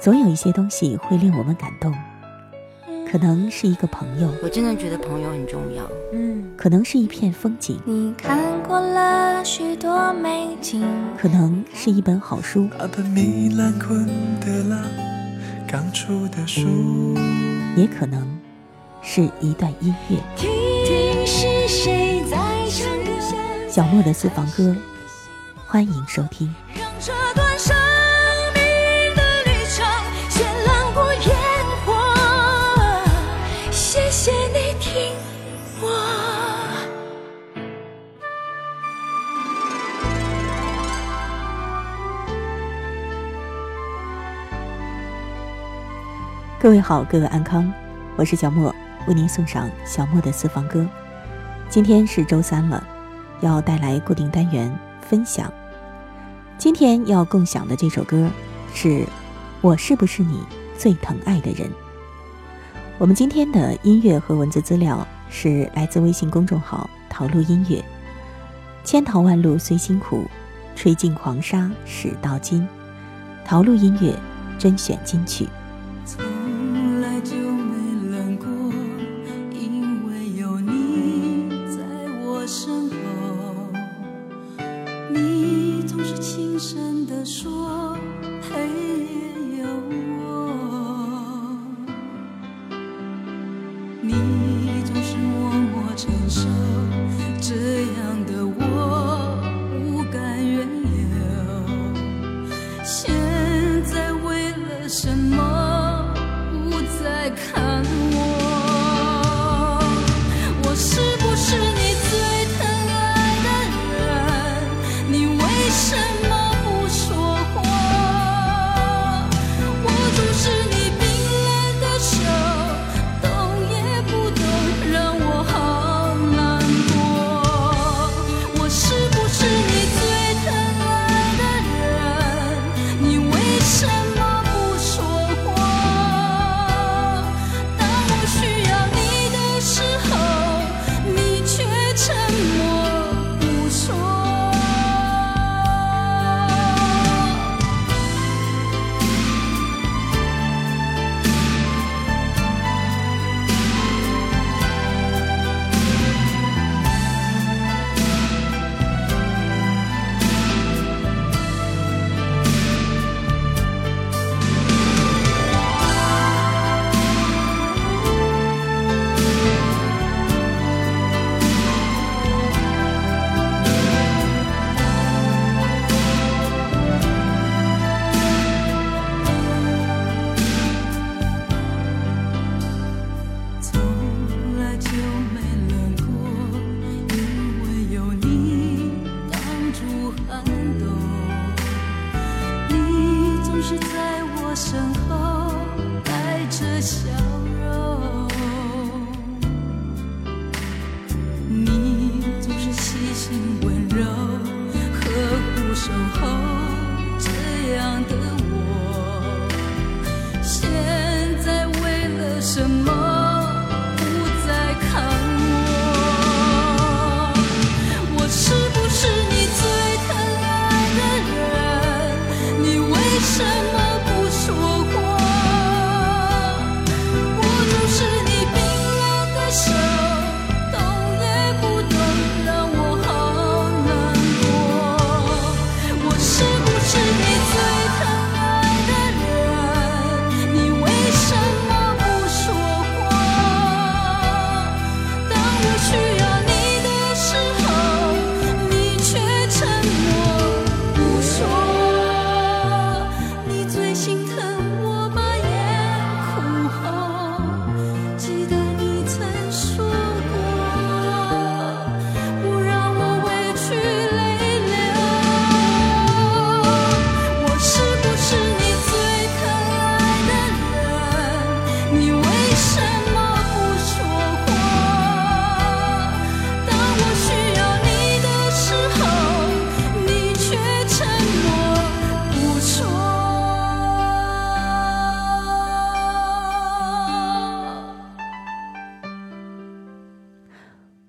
总有一些东西会令我们感动，可能是一个朋友，我真的觉得朋友很重要。嗯，可能是一片风景，你看过了许多美景，可能是一本好书，也可能是一段音乐。小莫的私房歌，欢迎收听。各位好，各位安康，我是小莫，为您送上小莫的私房歌。今天是周三了，要带来固定单元分享。今天要共享的这首歌是《我是不是你最疼爱的人》。我们今天的音乐和文字资料是来自微信公众号“陶路音乐”。千淘万漉虽辛苦，吹尽狂沙始到金。陶路音乐甄选金曲。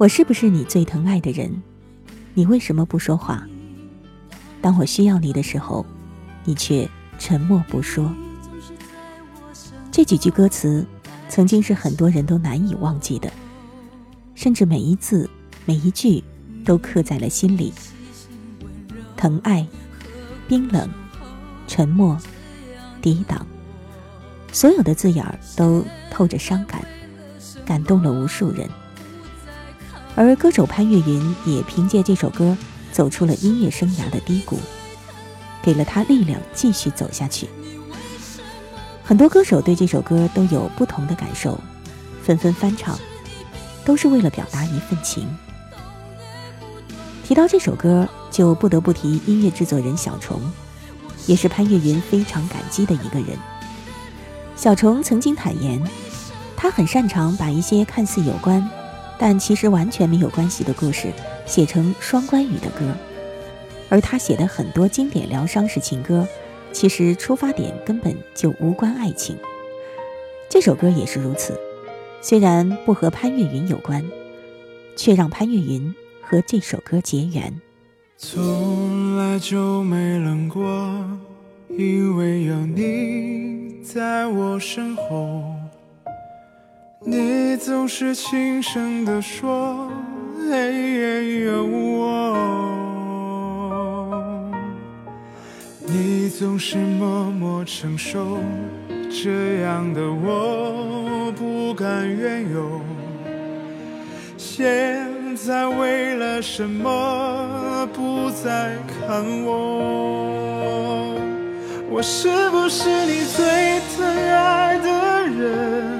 我是不是你最疼爱的人？你为什么不说话？当我需要你的时候，你却沉默不说。这几句歌词，曾经是很多人都难以忘记的，甚至每一字、每一句都刻在了心里。疼爱、冰冷、沉默、抵挡，所有的字眼儿都透着伤感，感动了无数人。而歌手潘越云也凭借这首歌走出了音乐生涯的低谷，给了他力量继续走下去。很多歌手对这首歌都有不同的感受，纷纷翻唱，都是为了表达一份情。提到这首歌，就不得不提音乐制作人小虫，也是潘越云非常感激的一个人。小虫曾经坦言，他很擅长把一些看似有关，但其实完全没有关系的故事写成双关语的歌，而他写的很多经典疗伤式情歌。其实出发点根本就无关爱情，这首歌也是如此。虽然不和潘越云有关，却让潘越云和这首歌结缘。从来就没冷过，因为有你在我身后。你总是轻声地说，黑夜，有我。你总是默默承受，这样的我不敢怨尤。现在为了什么不再看我？我是不是你最疼爱的人？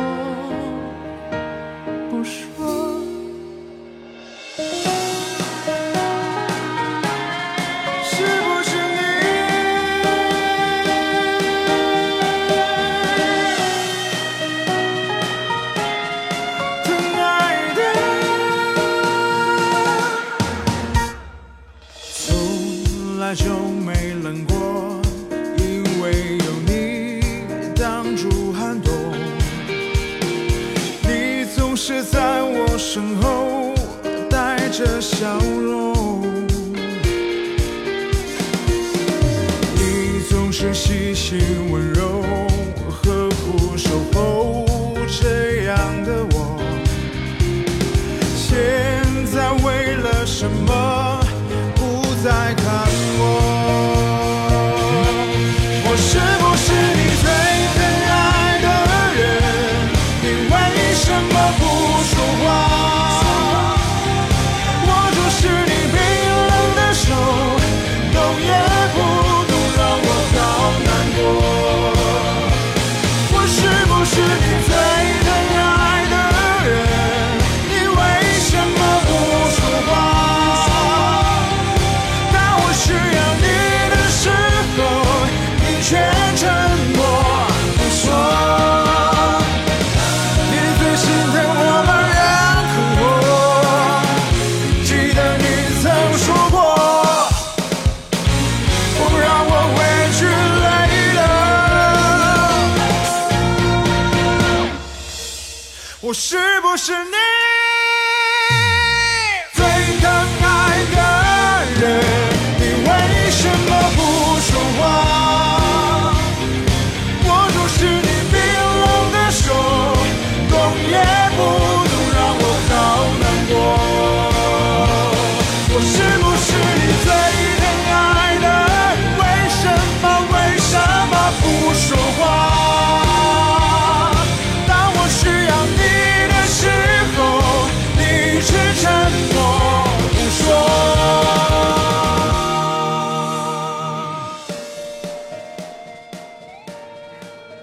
should. 我是不是你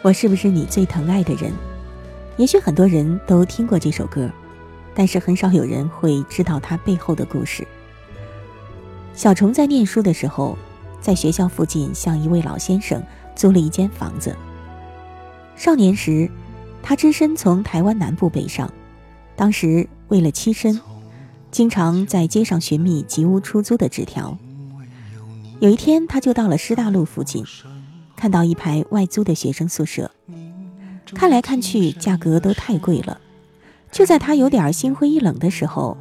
我是不是你最疼爱的人？也许很多人都听过这首歌，但是很少有人会知道它背后的故事。小虫在念书的时候，在学校附近向一位老先生租了一间房子。少年时，他只身从台湾南部北上，当时为了栖身，经常在街上寻觅吉屋出租的纸条。有一天，他就到了师大路附近，看到一排外租的学生宿舍，看来看去价格都太贵了。就在他有点心灰意冷的时候，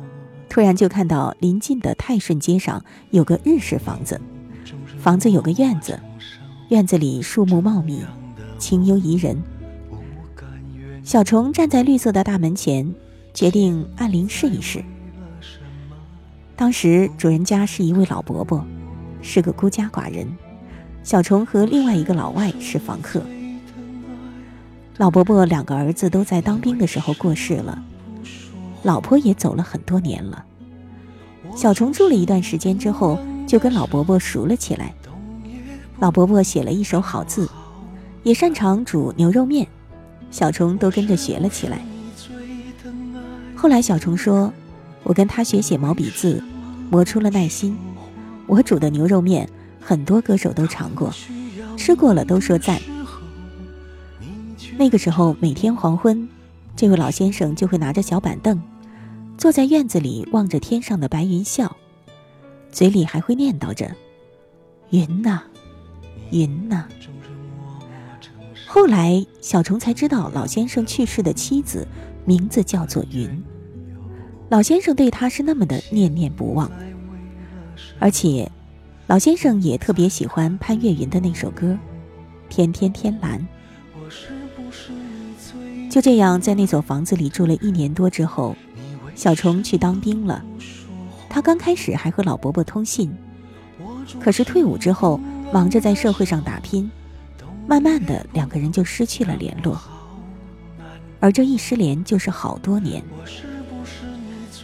突然就看到临近的泰顺街上有个日式房子，房子有个院子，院子里树木茂密，清幽宜人。小虫站在绿色的大门前，决定按铃试一试。当时主人家是一位老伯伯。是个孤家寡人，小虫和另外一个老外是房客。老伯伯两个儿子都在当兵的时候过世了，老婆也走了很多年了。小虫住了一段时间之后，就跟老伯伯熟了起来。老伯伯写了一手好字，也擅长煮牛肉面，小虫都跟着学了起来。后来小虫说：“我跟他学写毛笔字，磨出了耐心。”我煮的牛肉面，很多歌手都尝过，吃过了都说赞。那个时候，每天黄昏，这位老先生就会拿着小板凳，坐在院子里望着天上的白云笑，嘴里还会念叨着：“云呐，云呐。”后来，小虫才知道，老先生去世的妻子名字叫做云，老先生对他是那么的念念不忘。而且，老先生也特别喜欢潘越云的那首歌《天天天蓝》。就这样，在那所房子里住了一年多之后，小虫去当兵了。他刚开始还和老伯伯通信，可是退伍之后，忙着在社会上打拼，慢慢的两个人就失去了联络。而这一失联就是好多年。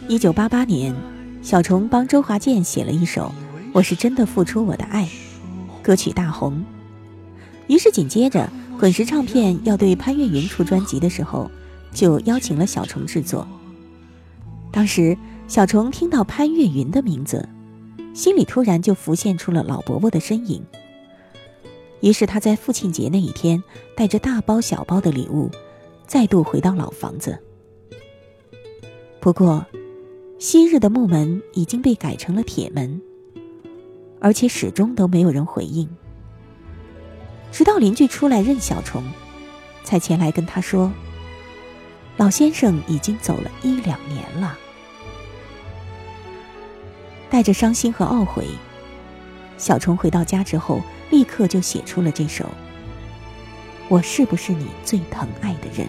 一九八八年。小虫帮周华健写了一首《我是真的付出我的爱》，歌曲大红。于是紧接着，滚石唱片要对潘越云出专辑的时候，就邀请了小虫制作。当时，小虫听到潘越云的名字，心里突然就浮现出了老伯伯的身影。于是他在父亲节那一天，带着大包小包的礼物，再度回到老房子。不过。昔日的木门已经被改成了铁门，而且始终都没有人回应。直到邻居出来认小虫，才前来跟他说：“老先生已经走了一两年了。”带着伤心和懊悔，小虫回到家之后，立刻就写出了这首《我是不是你最疼爱的人》。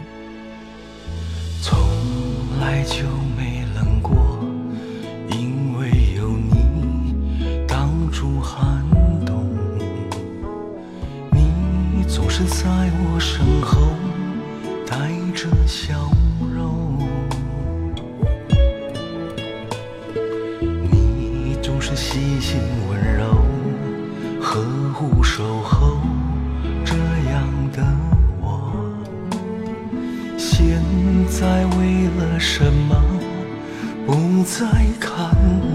从来就是在我身后带着笑容，你总是细心温柔，呵护守候，这样的我，现在为了什么不再看我？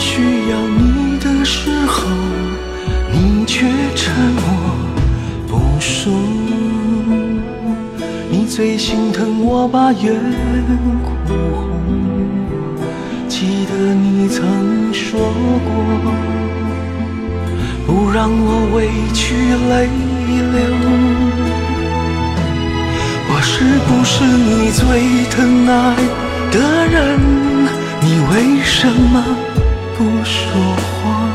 需要你的时候。你却沉默不说，你最心疼我把眼哭红。记得你曾说过，不让我委屈泪流。我是不是你最疼爱的人？你为什么不说话？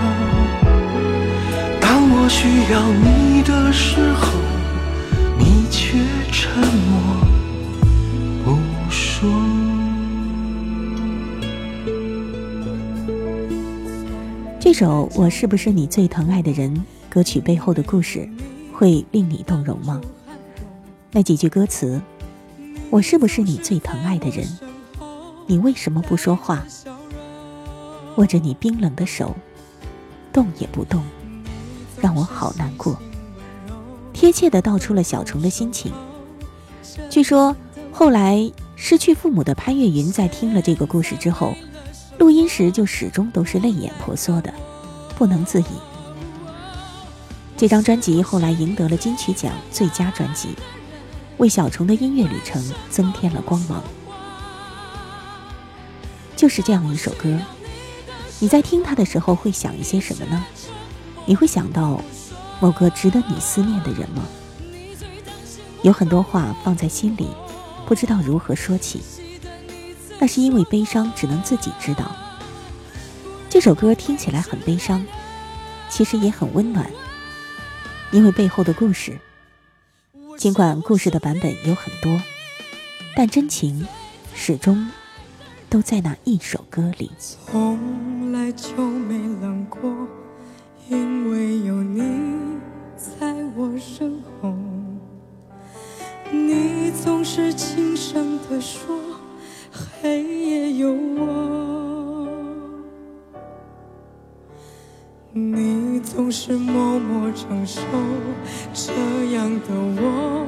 当我需要你的时候，你却沉默不说。这首《我是不是你最疼爱的人》歌曲背后的故事，会令你动容吗？那几句歌词：我是不是你最疼爱的人？你为什么不说话？握着你冰冷的手，动也不动，让我好难过。贴切的道出了小虫的心情。据说后来失去父母的潘越云在听了这个故事之后，录音时就始终都是泪眼婆娑的，不能自已。这张专辑后来赢得了金曲奖最佳专辑，为小虫的音乐旅程增添了光芒。就是这样一首歌，你在听它的时候会想一些什么呢？你会想到某个值得你思念的人吗？有很多话放在心里，不知道如何说起。那是因为悲伤只能自己知道。这首歌听起来很悲伤，其实也很温暖，因为背后的故事。尽管故事的版本有很多，但真情始终。都在那一首歌里。从来就没冷过，因为有你在我身后。你总是轻声地说，黑夜有我。你总是默默承受，这样的我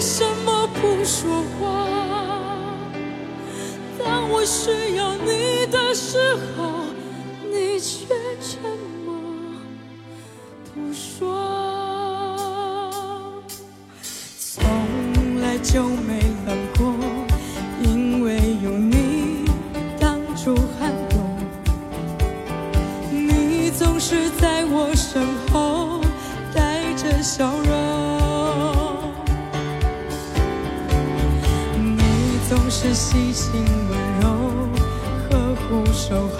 为什么？不说话，当我需要你的时候，你却沉默不说。从来就没细心温柔，呵护守候，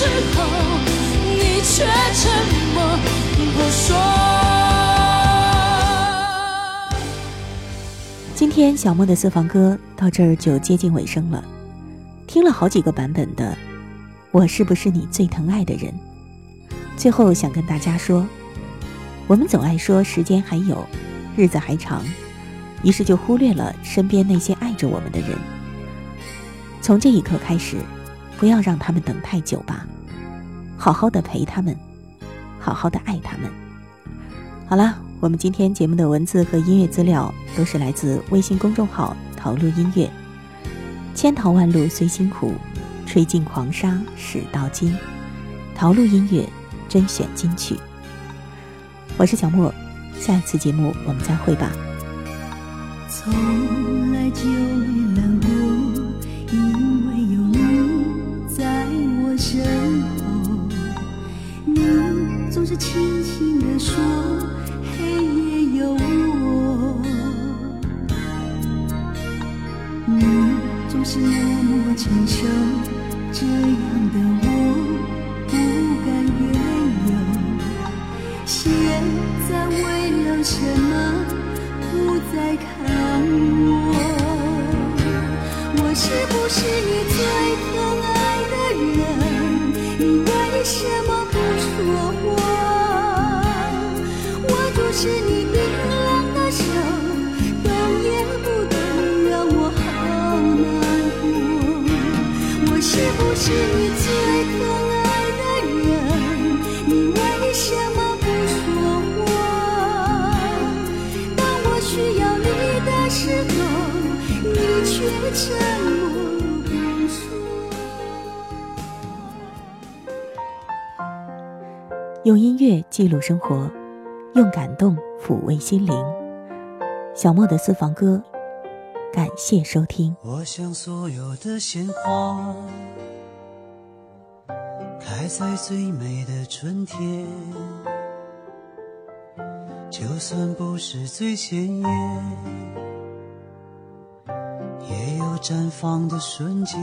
时候，你却沉默不说。今天小莫的私房歌到这儿就接近尾声了，听了好几个版本的《我是不是你最疼爱的人》，最后想跟大家说，我们总爱说时间还有，日子还长，于是就忽略了身边那些爱着我们的人。从这一刻开始。不要让他们等太久吧，好好的陪他们，好好的爱他们。好了，我们今天节目的文字和音乐资料都是来自微信公众号“陶路音乐”。千淘万漉虽辛苦，吹尽狂沙始到金。陶路音乐甄选金曲。我是小莫，下一次节目我们再会吧。从来就没冷身后你总是轻轻地说黑夜有我。你总是默默承受这样是你冰冷的手，动也不动，让我好难过。我是不是你最疼爱的人？你为什么不说我？当我需要你的时候，你却沉默不说。用音乐记录生活，用感动抚慰心灵。小莫的私房歌，感谢收听。我想所有的鲜花开在最美的春天，就算不是最鲜艳，也有绽放的瞬间。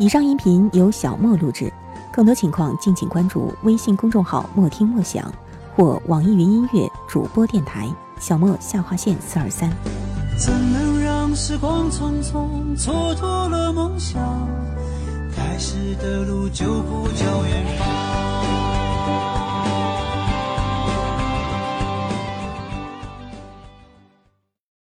以上音频由小莫录制，更多情况敬请关注微信公众号“莫听莫想”或网易云音乐主播电台小莫下划线四二三。怎能让时光匆匆蹉跎了梦想？开始的路就不叫远方。